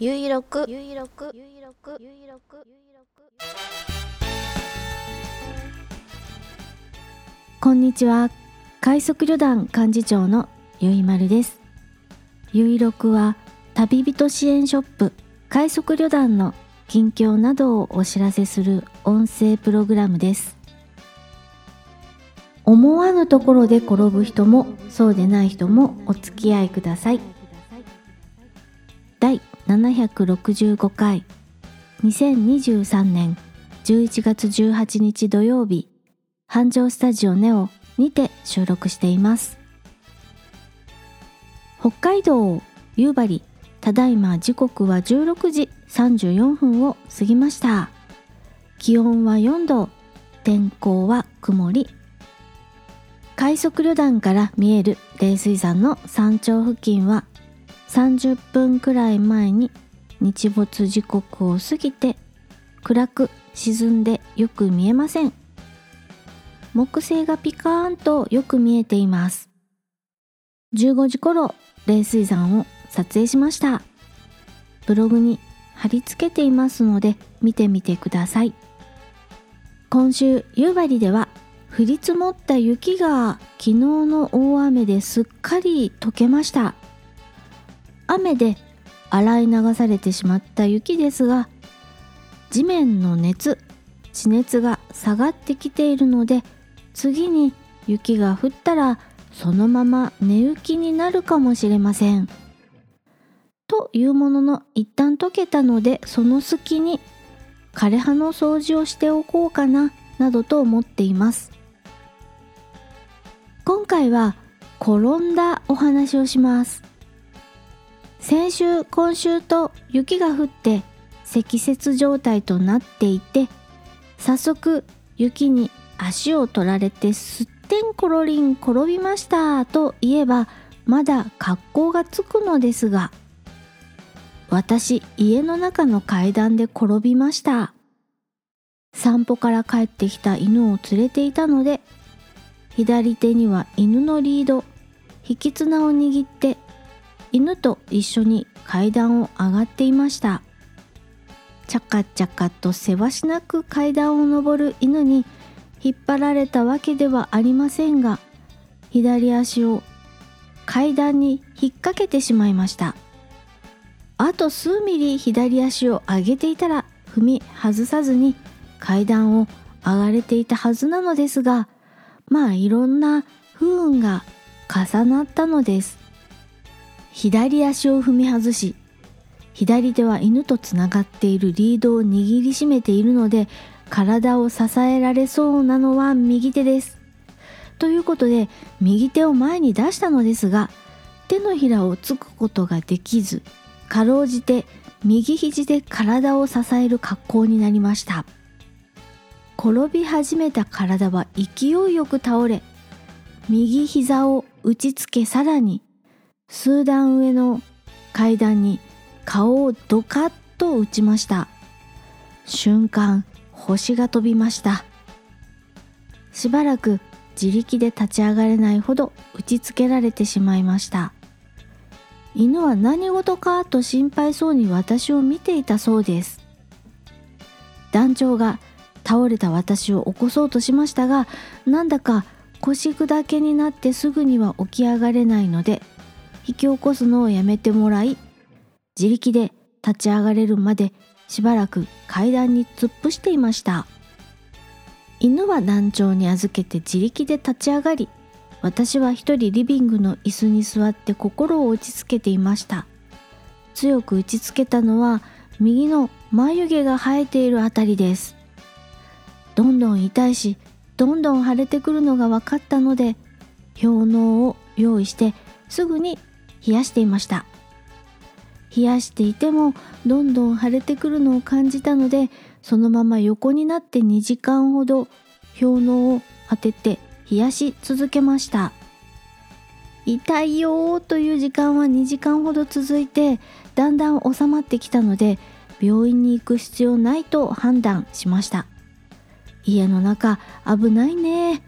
ゆいろくゆいろくゆいろくゆいろくこんにちは。快速旅団幹事長のゆいまるです。ゆいろくは旅人支援ショップ。快速旅団の近況などをお知らせする音声プログラムです。思わぬところで転ぶ人もそうでない人もお付き合いください。765回。2023年11月18日土曜日。繁盛スタジオネオにて収録しています。北海道夕張。ただいま時刻は16時34分を過ぎました。気温は4度。天候は曇り。快速旅団から見える冷水山の山頂付近は30分くらい前に日没時刻を過ぎて暗く沈んでよく見えません。木星がピカーンとよく見えています。15時頃冷水山を撮影しました。ブログに貼り付けていますので見てみてください。今週夕張では降り積もった雪が昨日の大雨ですっかり溶けました。雨で洗い流されてしまった雪ですが地面の熱地熱が下がってきているので次に雪が降ったらそのまま寝雪になるかもしれません。というものの一旦溶けたのでその隙に枯葉の掃除をしておこうかななどと思っています。今回は転んだお話をします。先週今週と雪が降って積雪状態となっていて早速雪に足を取られてすってんころりん転びましたと言えばまだ格好がつくのですが私家の中の階段で転びました。散歩から帰ってきた犬を連れていたので左手には犬のリード引き綱を握って犬と一緒に階段を上がっていました。チャカチャカとせわしなく階段を上る犬に引っ張られたわけではありませんが左足を階段に引っ掛けてしまいました。あと数ミリ左足を上げていたら踏み外さずに階段を上がれていたはずなのですがまあいろんな不運が重なったのです。左足を踏み外し左手は犬とつながっているリードを握りしめているので体を支えられそうなのは右手です。ということで右手を前に出したのですが手のひらをつくことができずかろうじて右肘で体を支える格好になりました転び始めた体は勢いよく倒れ右膝を打ちつけさらに数段上の階段に顔をドカッと打ちました。瞬間星が飛びました。しばらく自力で立ち上がれないほど打ちつけられてしまいました。犬は何事かと心配そうに私を見ていたそうです。団長が倒れた私を起こそうとしましたがなんだか腰砕けになってすぐには起き上がれないので引き起こすのをやめてもらい自力で立ち上がれるまでしばらく階段に突っ伏していました。犬は団長に預けて自力で立ち上がり私は一人リビングの椅子に座って心を落ち着けていました。強く打ちつけたのは右の眉毛が生えているあたりです。どんどん痛いしどんどん腫れてくるのが分かったので氷嚢を用意してすぐに冷やしていました。冷やしていてもどんどん腫れてくるのを感じたのでそのまま横になって2時間ほど氷嚢を当てて冷やし続けました。痛いよという時間は2時間ほど続いてだんだん収まってきたので病院に行く必要ないと判断しました。家の中危ないね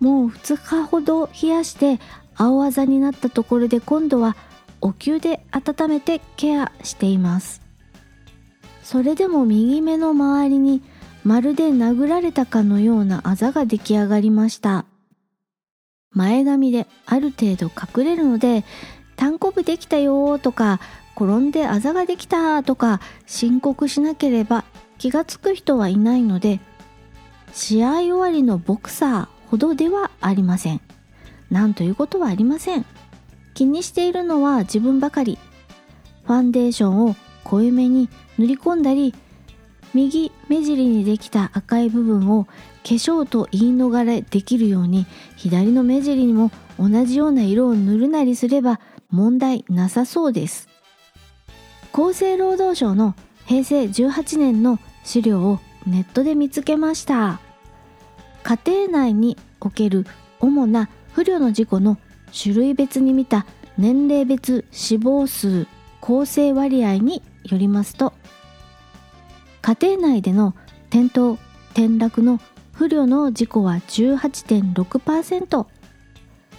もう2日ほど冷やして青あざになったところで今度はお灸で温めてケアしています。それでも右目の周りにまるで殴られたかのようなあざが出来上がりました。前髪である程度隠れるので「単コブできたよ」とか「転んであざができた」とか申告しなければ気がつく人はいないので試合終わりのボクサーほどではありません。なんということはありません。気にしているのは自分ばかり。ファンデーションを濃いめに塗り込んだり右目尻にできた赤い部分を化粧と言い逃れできるように左の目尻にも同じような色を塗るなりすれば問題なさそうです。厚生労働省の平成18年の資料をネットで見つけました。家庭内における主な不慮の事故の種類別に見た年齢別死亡数構成割合によりますと家庭内での転倒転落の不慮の事故は18.6%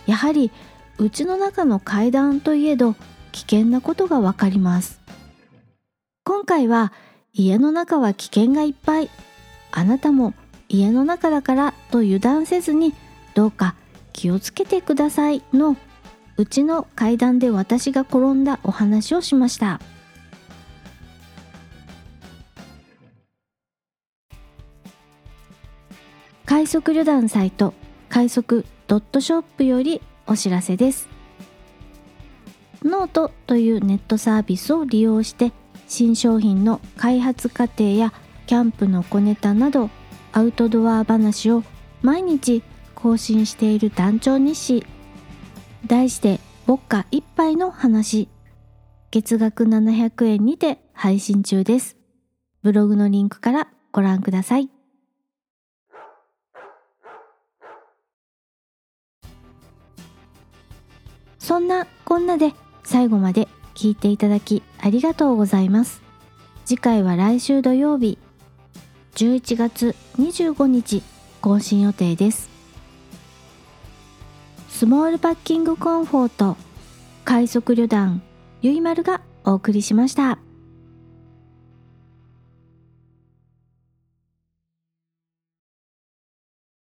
やはりうちの中の階段といえど危険なことがわかります。今回は家の中は危険がいっぱい。あなたも家の中だからと油断せずにどうか気をつけてください。のうちの階段で私が転んだお話をしました。快速旅団サイト快速ドットショップよりお知らせです。ノートというネットサービスを利用して新商品の開発過程やキャンプの小ネタなどアウトドア話を毎日更新している団長日誌。題して「ボッカ一杯の話」月額700円にて配信中です。ブログのリンクからご覧ください。そんなこんなで最後まで聞いていただきありがとうございます。次回は来週土曜日。11月25日更新予定です。スモールパッキングコンフォート快速旅団ゆいまるがお送りしました。